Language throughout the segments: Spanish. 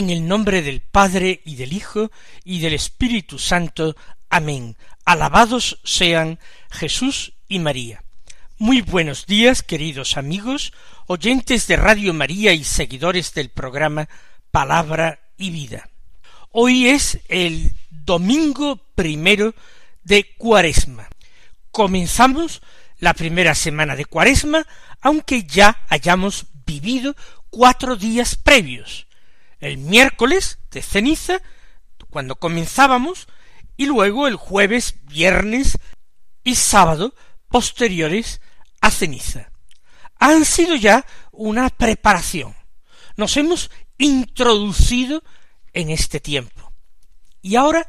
En el nombre del Padre y del Hijo y del Espíritu Santo. Amén. Alabados sean Jesús y María. Muy buenos días, queridos amigos, oyentes de Radio María y seguidores del programa Palabra y Vida. Hoy es el domingo primero de Cuaresma. Comenzamos la primera semana de Cuaresma, aunque ya hayamos vivido cuatro días previos el miércoles de ceniza, cuando comenzábamos, y luego el jueves, viernes y sábado posteriores a ceniza. Han sido ya una preparación. Nos hemos introducido en este tiempo. Y ahora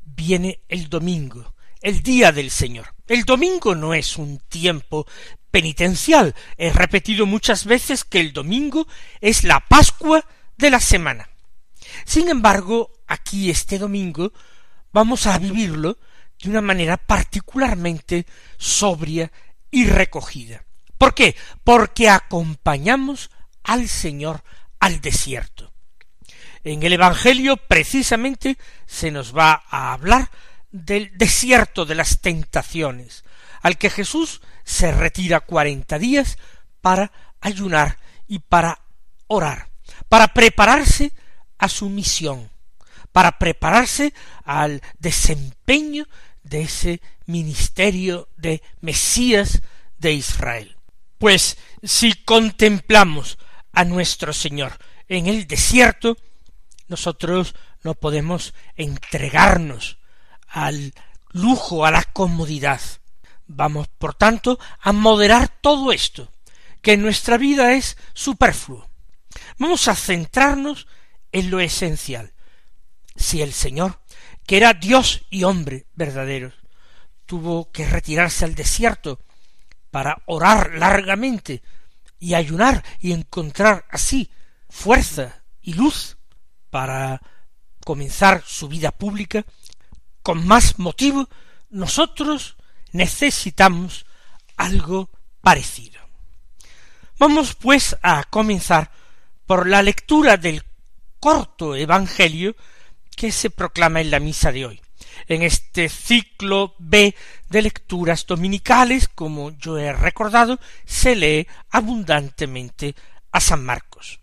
viene el domingo, el día del Señor. El domingo no es un tiempo penitencial. He repetido muchas veces que el domingo es la Pascua de la semana. Sin embargo, aquí este domingo vamos a vivirlo de una manera particularmente sobria y recogida. ¿Por qué? Porque acompañamos al Señor al desierto. En el Evangelio precisamente se nos va a hablar del desierto de las tentaciones, al que Jesús se retira cuarenta días para ayunar y para orar para prepararse a su misión, para prepararse al desempeño de ese ministerio de Mesías de Israel. Pues si contemplamos a nuestro Señor en el desierto, nosotros no podemos entregarnos al lujo, a la comodidad. Vamos, por tanto, a moderar todo esto, que en nuestra vida es superfluo. Vamos a centrarnos en lo esencial. Si el Señor, que era Dios y hombre verdaderos, tuvo que retirarse al desierto para orar largamente y ayunar y encontrar así fuerza y luz para comenzar su vida pública, con más motivo nosotros necesitamos algo parecido. Vamos pues a comenzar por la lectura del corto Evangelio que se proclama en la misa de hoy. En este ciclo B de lecturas dominicales, como yo he recordado, se lee abundantemente a San Marcos.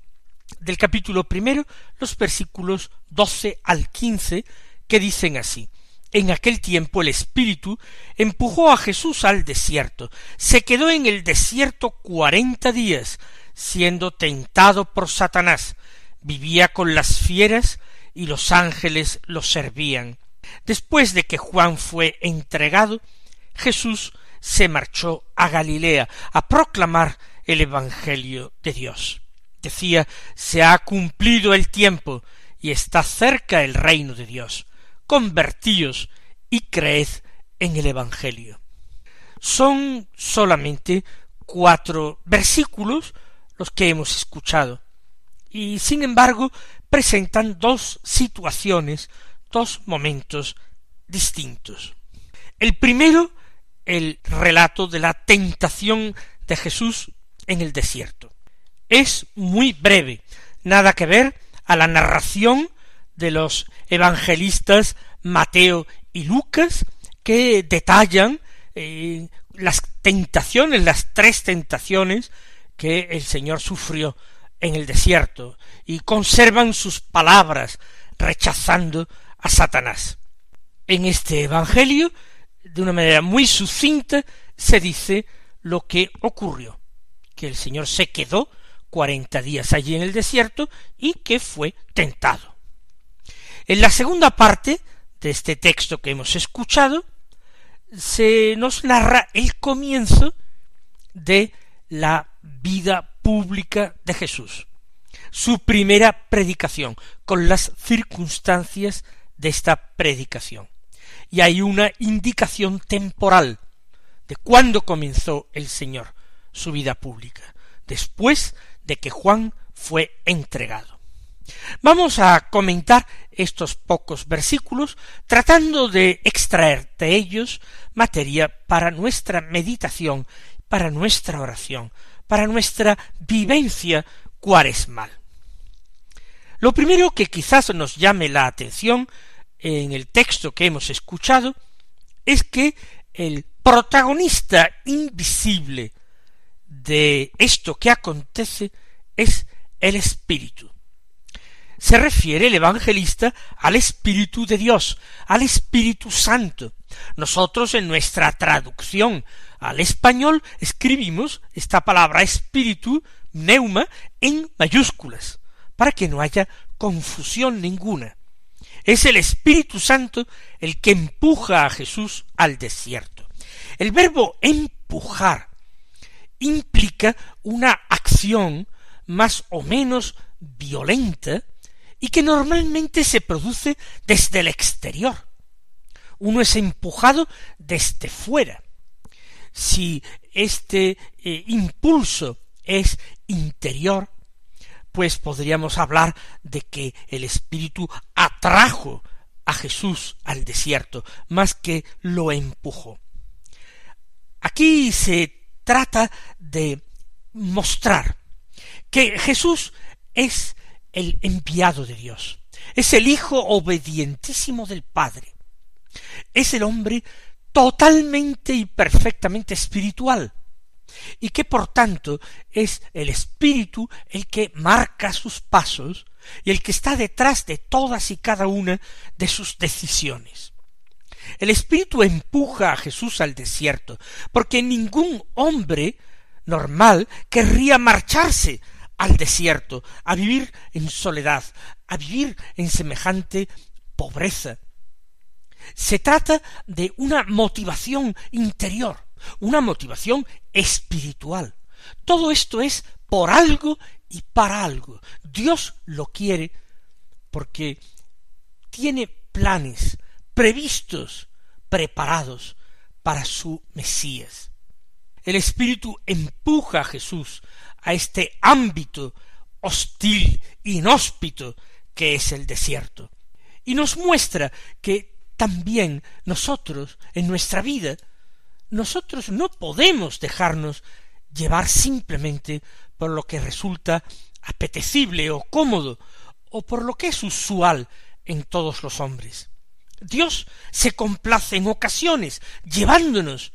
Del capítulo primero, los versículos doce al quince, que dicen así en aquel tiempo el Espíritu empujó a Jesús al desierto. Se quedó en el desierto cuarenta días, siendo tentado por Satanás, vivía con las fieras y los ángeles lo servían. Después de que Juan fue entregado, Jesús se marchó a Galilea a proclamar el Evangelio de Dios. Decía, se ha cumplido el tiempo y está cerca el reino de Dios. Convertíos y creed en el Evangelio. Son solamente cuatro versículos los que hemos escuchado, y sin embargo presentan dos situaciones, dos momentos distintos. El primero, el relato de la tentación de Jesús en el desierto. Es muy breve, nada que ver a la narración de los evangelistas Mateo y Lucas, que detallan eh, las tentaciones, las tres tentaciones que el Señor sufrió en el desierto y conservan sus palabras rechazando a Satanás. En este Evangelio, de una manera muy sucinta, se dice lo que ocurrió, que el Señor se quedó cuarenta días allí en el desierto y que fue tentado. En la segunda parte de este texto que hemos escuchado, se nos narra el comienzo de la vida pública de Jesús, su primera predicación, con las circunstancias de esta predicación. Y hay una indicación temporal de cuándo comenzó el Señor su vida pública, después de que Juan fue entregado. Vamos a comentar estos pocos versículos tratando de extraer de ellos materia para nuestra meditación, para nuestra oración, para nuestra vivencia cuaresmal. Lo primero que quizás nos llame la atención en el texto que hemos escuchado es que el protagonista invisible de esto que acontece es el Espíritu. Se refiere el evangelista al Espíritu de Dios, al Espíritu Santo. Nosotros en nuestra traducción al español escribimos esta palabra espíritu, neuma, en mayúsculas, para que no haya confusión ninguna. Es el Espíritu Santo el que empuja a Jesús al desierto. El verbo empujar implica una acción más o menos violenta y que normalmente se produce desde el exterior. Uno es empujado desde fuera. Si este eh, impulso es interior, pues podríamos hablar de que el Espíritu atrajo a Jesús al desierto, más que lo empujó. Aquí se trata de mostrar que Jesús es el enviado de Dios, es el Hijo obedientísimo del Padre, es el hombre totalmente y perfectamente espiritual, y que por tanto es el Espíritu el que marca sus pasos y el que está detrás de todas y cada una de sus decisiones. El Espíritu empuja a Jesús al desierto, porque ningún hombre normal querría marcharse al desierto, a vivir en soledad, a vivir en semejante pobreza. Se trata de una motivación interior, una motivación espiritual. Todo esto es por algo y para algo. Dios lo quiere porque tiene planes previstos, preparados para su Mesías. El Espíritu empuja a Jesús a este ámbito hostil, inhóspito que es el desierto, y nos muestra que también nosotros, en nuestra vida, nosotros no podemos dejarnos llevar simplemente por lo que resulta apetecible o cómodo, o por lo que es usual en todos los hombres. Dios se complace en ocasiones llevándonos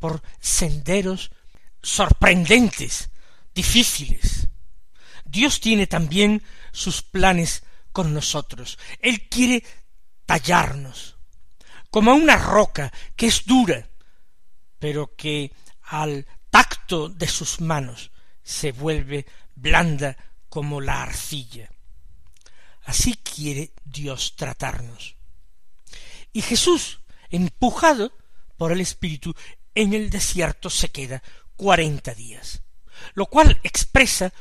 por senderos sorprendentes, difíciles. Dios tiene también sus planes con nosotros. Él quiere tallarnos como una roca que es dura, pero que al tacto de sus manos se vuelve blanda como la arcilla. Así quiere Dios tratarnos. Y Jesús, empujado por el Espíritu, en el desierto se queda cuarenta días, lo cual expresa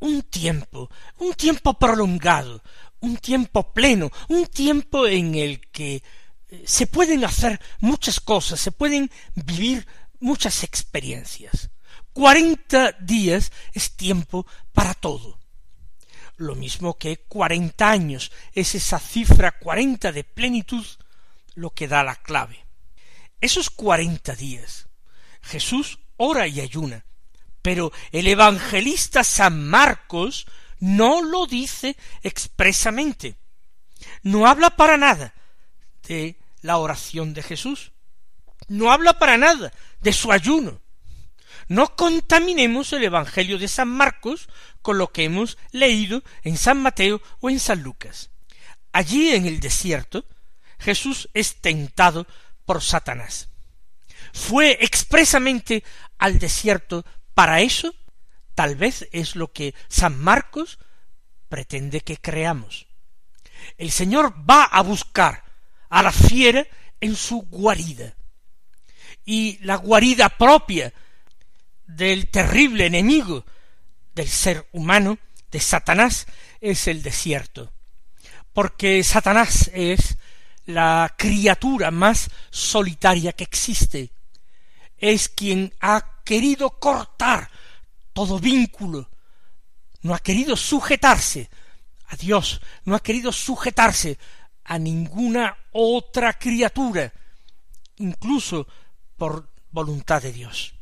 un tiempo, un tiempo prolongado, un tiempo pleno, un tiempo en el que se pueden hacer muchas cosas, se pueden vivir muchas experiencias. Cuarenta días es tiempo para todo. Lo mismo que cuarenta años es esa cifra cuarenta de plenitud lo que da la clave. Esos cuarenta días Jesús ora y ayuna, pero el evangelista San Marcos no lo dice expresamente. No habla para nada de la oración de Jesús. No habla para nada de su ayuno. No contaminemos el Evangelio de San Marcos con lo que hemos leído en San Mateo o en San Lucas. Allí en el desierto Jesús es tentado por Satanás. ¿Fue expresamente al desierto para eso? Tal vez es lo que San Marcos pretende que creamos. El Señor va a buscar a la fiera en su guarida. y la guarida propia del terrible enemigo del ser humano, de Satanás, es el desierto. Porque Satanás es la criatura más solitaria que existe. Es quien ha querido cortar todo vínculo, no ha querido sujetarse a Dios, no ha querido sujetarse a ninguna otra criatura, incluso por voluntad de Dios.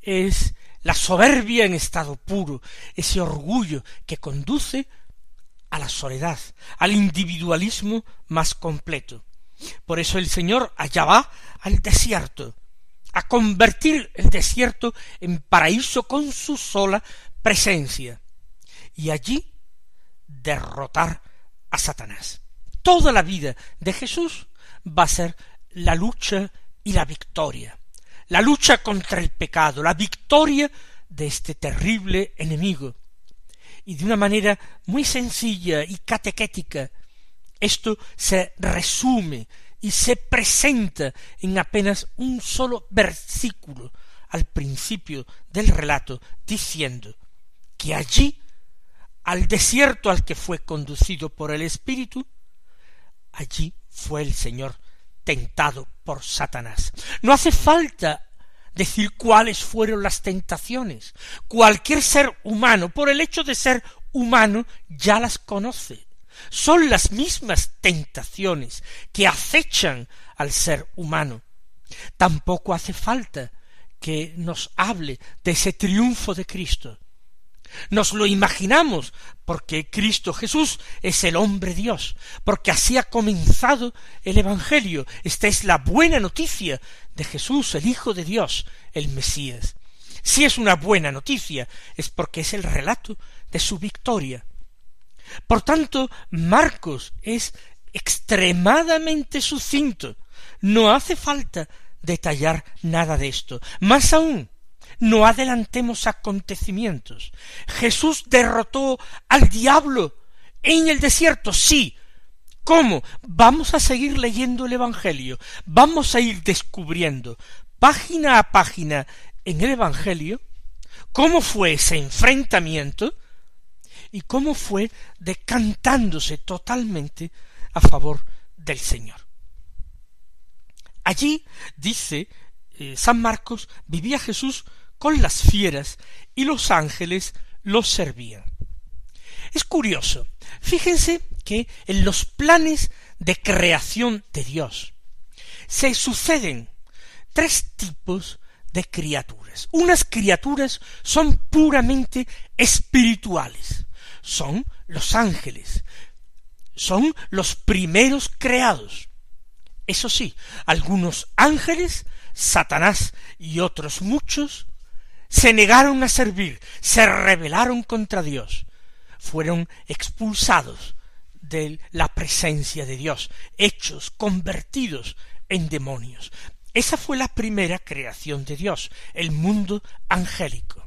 Es la soberbia en estado puro, ese orgullo que conduce a la soledad, al individualismo más completo. Por eso el Señor allá va al desierto, a convertir el desierto en paraíso con su sola presencia, y allí derrotar a Satanás. Toda la vida de Jesús va a ser la lucha y la victoria, la lucha contra el pecado, la victoria de este terrible enemigo. Y de una manera muy sencilla y catequética, esto se resume y se presenta en apenas un solo versículo al principio del relato, diciendo que allí, al desierto al que fue conducido por el Espíritu, allí fue el Señor tentado por Satanás. No hace falta decir cuáles fueron las tentaciones. Cualquier ser humano, por el hecho de ser humano, ya las conoce. Son las mismas tentaciones que acechan al ser humano. Tampoco hace falta que nos hable de ese triunfo de Cristo. Nos lo imaginamos porque Cristo Jesús es el hombre Dios, porque así ha comenzado el Evangelio. Esta es la buena noticia de Jesús, el Hijo de Dios, el Mesías. Si es una buena noticia, es porque es el relato de su victoria. Por tanto, Marcos es extremadamente sucinto. No hace falta detallar nada de esto. Más aún, no adelantemos acontecimientos. Jesús derrotó al diablo en el desierto, sí. ¿Cómo? Vamos a seguir leyendo el Evangelio, vamos a ir descubriendo página a página en el Evangelio cómo fue ese enfrentamiento y cómo fue decantándose totalmente a favor del Señor. Allí, dice eh, San Marcos, vivía Jesús con las fieras y los ángeles los servían. Es curioso, fíjense que en los planes de creación de Dios se suceden tres tipos de criaturas. Unas criaturas son puramente espirituales, son los ángeles, son los primeros creados. Eso sí, algunos ángeles, Satanás y otros muchos, se negaron a servir, se rebelaron contra Dios, fueron expulsados de la presencia de Dios, hechos, convertidos en demonios. Esa fue la primera creación de Dios, el mundo angélico.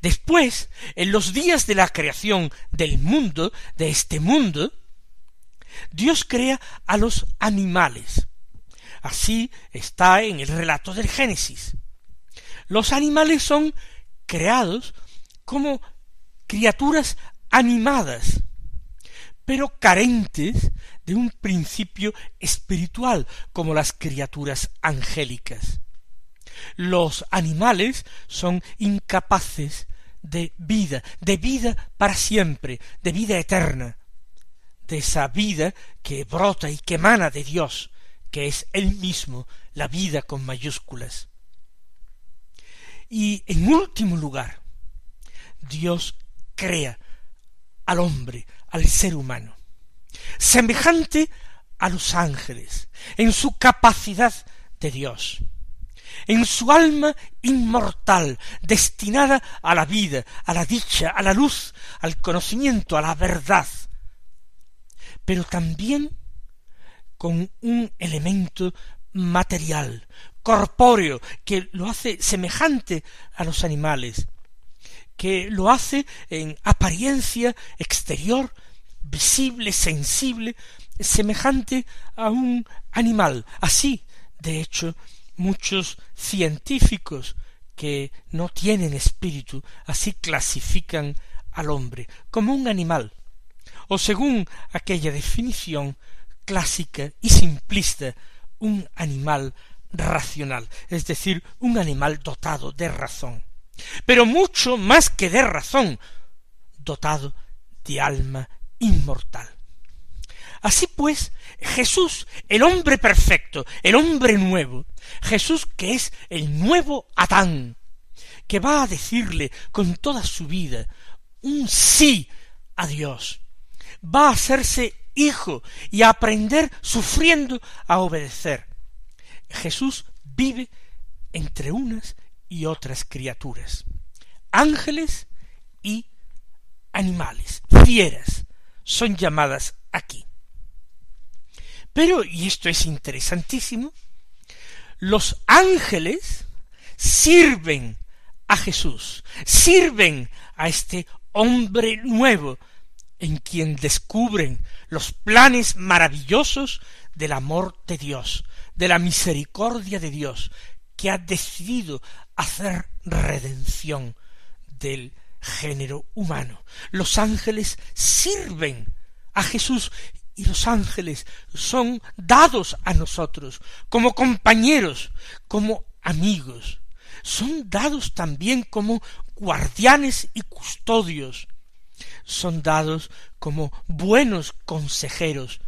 Después, en los días de la creación del mundo, de este mundo, Dios crea a los animales. Así está en el relato del Génesis. Los animales son creados como criaturas animadas, pero carentes de un principio espiritual como las criaturas angélicas. Los animales son incapaces de vida, de vida para siempre, de vida eterna, de esa vida que brota y que emana de Dios, que es Él mismo, la vida con mayúsculas. Y en último lugar, Dios crea al hombre, al ser humano, semejante a los ángeles, en su capacidad de Dios, en su alma inmortal, destinada a la vida, a la dicha, a la luz, al conocimiento, a la verdad, pero también con un elemento material, corpóreo, que lo hace semejante a los animales, que lo hace en apariencia exterior, visible, sensible, semejante a un animal. Así, de hecho, Muchos científicos que no tienen espíritu así clasifican al hombre como un animal, o según aquella definición clásica y simplista, un animal racional, es decir, un animal dotado de razón, pero mucho más que de razón, dotado de alma inmortal. Así pues, Jesús, el hombre perfecto, el hombre nuevo, Jesús que es el nuevo Adán, que va a decirle con toda su vida un sí a Dios, va a hacerse hijo y aprender sufriendo a obedecer. Jesús vive entre unas y otras criaturas, ángeles y animales, fieras, son llamadas aquí. Pero, y esto es interesantísimo, los ángeles sirven a Jesús, sirven a este hombre nuevo en quien descubren los planes maravillosos del amor de Dios, de la misericordia de Dios, que ha decidido hacer redención del género humano. Los ángeles sirven a Jesús y los ángeles son dados a nosotros como compañeros, como amigos. Son dados también como guardianes y custodios. Son dados como buenos consejeros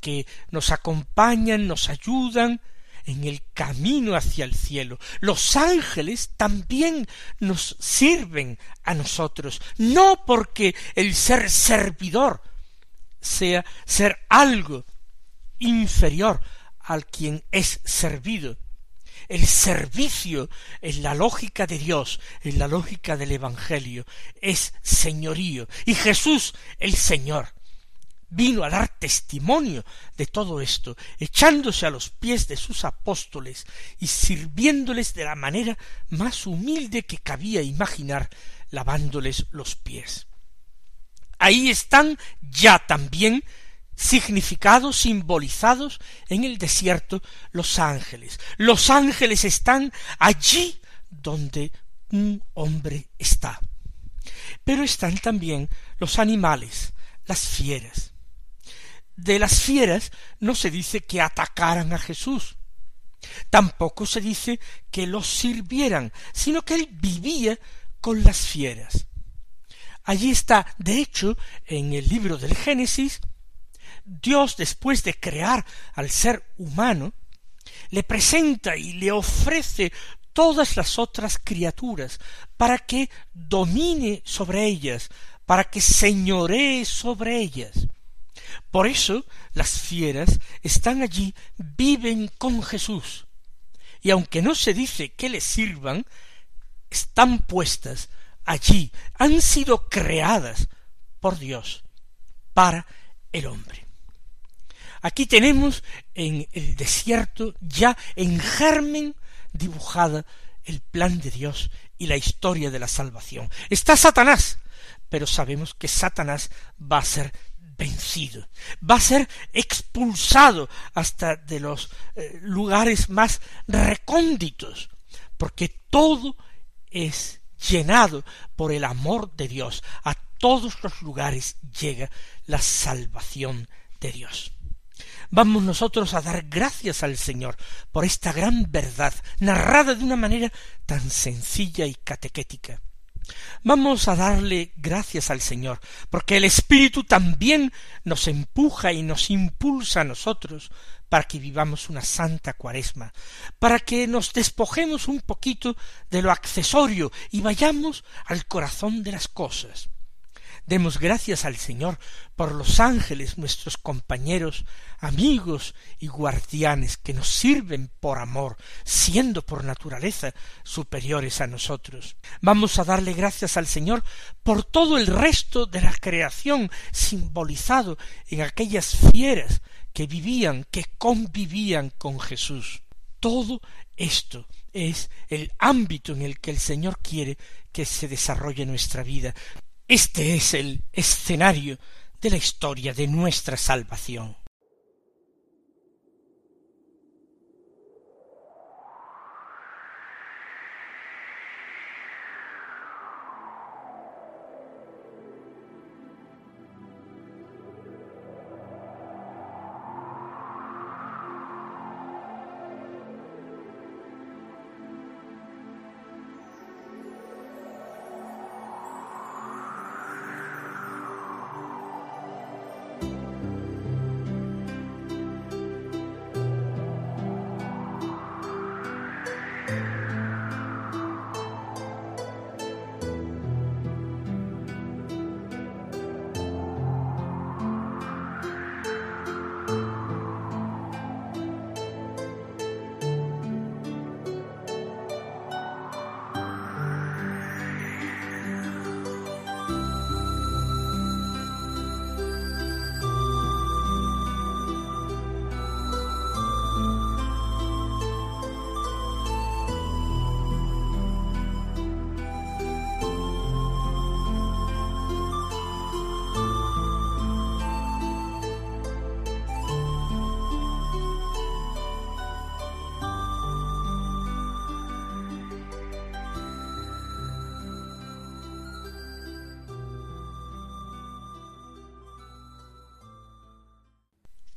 que nos acompañan, nos ayudan en el camino hacia el cielo. Los ángeles también nos sirven a nosotros, no porque el ser servidor sea ser algo inferior al quien es servido. El servicio en la lógica de Dios, en la lógica del Evangelio, es señorío. Y Jesús, el Señor, vino a dar testimonio de todo esto, echándose a los pies de sus apóstoles y sirviéndoles de la manera más humilde que cabía imaginar, lavándoles los pies. Ahí están ya también significados, simbolizados en el desierto los ángeles. Los ángeles están allí donde un hombre está. Pero están también los animales, las fieras. De las fieras no se dice que atacaran a Jesús. Tampoco se dice que los sirvieran, sino que él vivía con las fieras. Allí está, de hecho, en el libro del Génesis, Dios, después de crear al ser humano, le presenta y le ofrece todas las otras criaturas para que domine sobre ellas, para que señoree sobre ellas. Por eso las fieras están allí, viven con Jesús, y aunque no se dice que le sirvan, están puestas allí han sido creadas por Dios para el hombre. Aquí tenemos en el desierto ya en germen dibujada el plan de Dios y la historia de la salvación. Está Satanás, pero sabemos que Satanás va a ser vencido, va a ser expulsado hasta de los eh, lugares más recónditos, porque todo es llenado por el amor de Dios, a todos los lugares llega la salvación de Dios. Vamos nosotros a dar gracias al Señor por esta gran verdad, narrada de una manera tan sencilla y catequética. Vamos a darle gracias al Señor, porque el Espíritu también nos empuja y nos impulsa a nosotros para que vivamos una santa cuaresma, para que nos despojemos un poquito de lo accesorio y vayamos al corazón de las cosas. Demos gracias al Señor por los ángeles, nuestros compañeros, amigos y guardianes que nos sirven por amor, siendo por naturaleza superiores a nosotros. Vamos a darle gracias al Señor por todo el resto de la creación simbolizado en aquellas fieras que vivían, que convivían con Jesús. Todo esto es el ámbito en el que el Señor quiere que se desarrolle nuestra vida. Este es el escenario de la historia de nuestra salvación.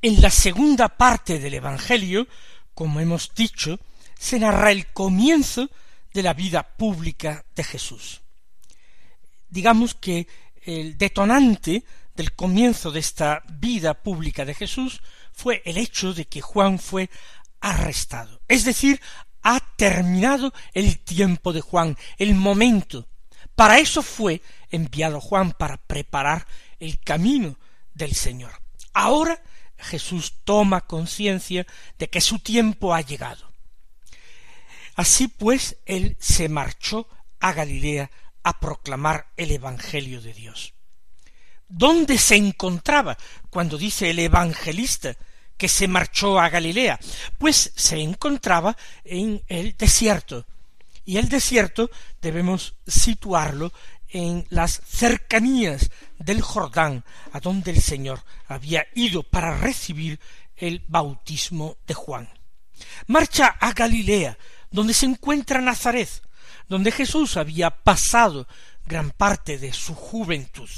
En la segunda parte del Evangelio, como hemos dicho, se narra el comienzo de la vida pública de Jesús. Digamos que el detonante del comienzo de esta vida pública de Jesús fue el hecho de que Juan fue arrestado. Es decir, ha terminado el tiempo de Juan, el momento. Para eso fue enviado Juan, para preparar el camino del Señor. Ahora Jesús toma conciencia de que su tiempo ha llegado. Así pues, él se marchó a Galilea a proclamar el Evangelio de Dios. ¿Dónde se encontraba cuando dice el evangelista que se marchó a Galilea? Pues se encontraba en el desierto. Y el desierto debemos situarlo en las cercanías del Jordán, a donde el Señor había ido para recibir el bautismo de Juan. Marcha a Galilea, donde se encuentra Nazaret, donde Jesús había pasado gran parte de su juventud.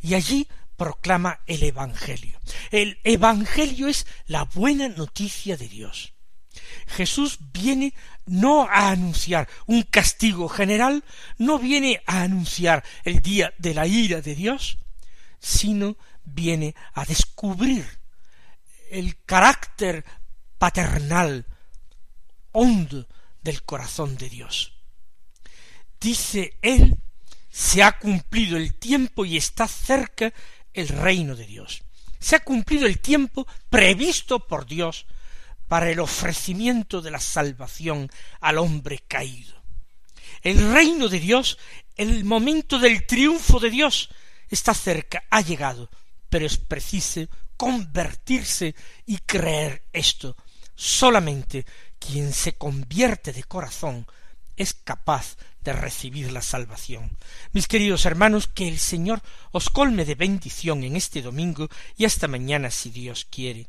Y allí proclama el Evangelio. El Evangelio es la buena noticia de Dios. Jesús viene no a anunciar un castigo general, no viene a anunciar el día de la ira de Dios, sino viene a descubrir el carácter paternal hondo del corazón de Dios. Dice él, se ha cumplido el tiempo y está cerca el reino de Dios. Se ha cumplido el tiempo previsto por Dios para el ofrecimiento de la salvación al hombre caído. El reino de Dios, el momento del triunfo de Dios, está cerca, ha llegado, pero es preciso convertirse y creer esto. Solamente quien se convierte de corazón es capaz de recibir la salvación. Mis queridos hermanos, que el Señor os colme de bendición en este domingo y hasta mañana si Dios quiere.